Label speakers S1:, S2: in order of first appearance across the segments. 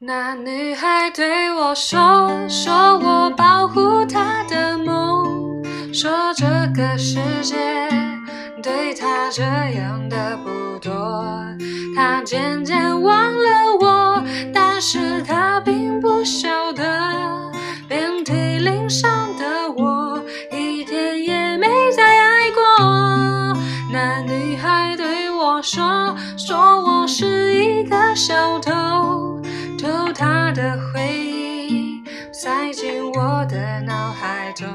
S1: 那女孩对我说：“说我保护她的梦，说这个世界对她这样的不多。她渐渐忘了我，但是她并不晓得，遍体鳞伤的我，一天也没再爱过。那女孩对我说：“说我是一个小偷。”的回忆塞进我的脑海中，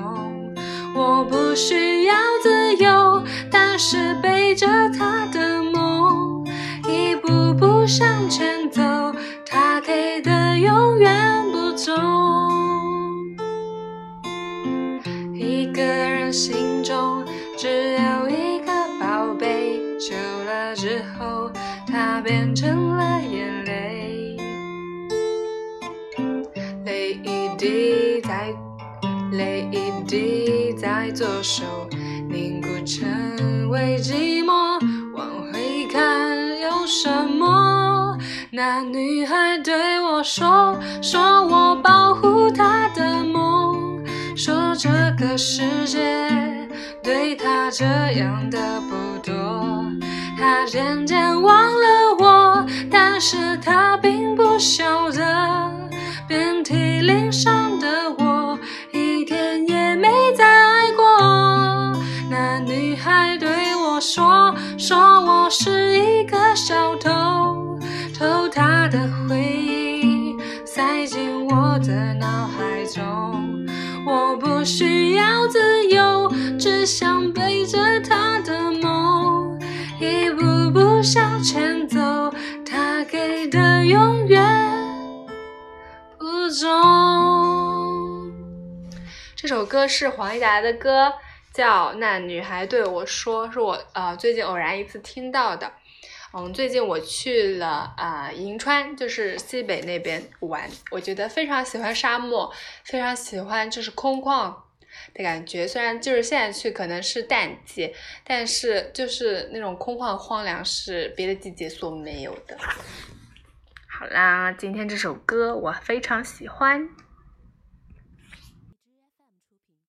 S1: 我不需要自由，但是背着他的梦，一步步向前走，他给的永远不重。一个人心中只有一个宝贝，久了之后，他变成滴在泪一滴在左手凝固成为寂寞，往回看有什么？那女孩对我说，说我保护她的梦，说这个世界对她这样的不多。她渐渐忘了我，但是她并不晓得。遍体鳞伤说，说我是一个小偷，偷她的回忆塞进我的脑海中。我不需要自由，只想背着她的梦，一步步向前走。她给的永远。不重。
S2: 这首歌是黄义达的歌，叫《那女孩对我说》，是我呃最近偶然一次听到的。嗯，最近我去了啊银川，就是西北那边玩，我觉得非常喜欢沙漠，非常喜欢就是空旷的感觉。虽然就是现在去可能是淡季，但是就是那种空旷荒凉是别的季节所没有的。好啦，今天这首歌我非常喜欢。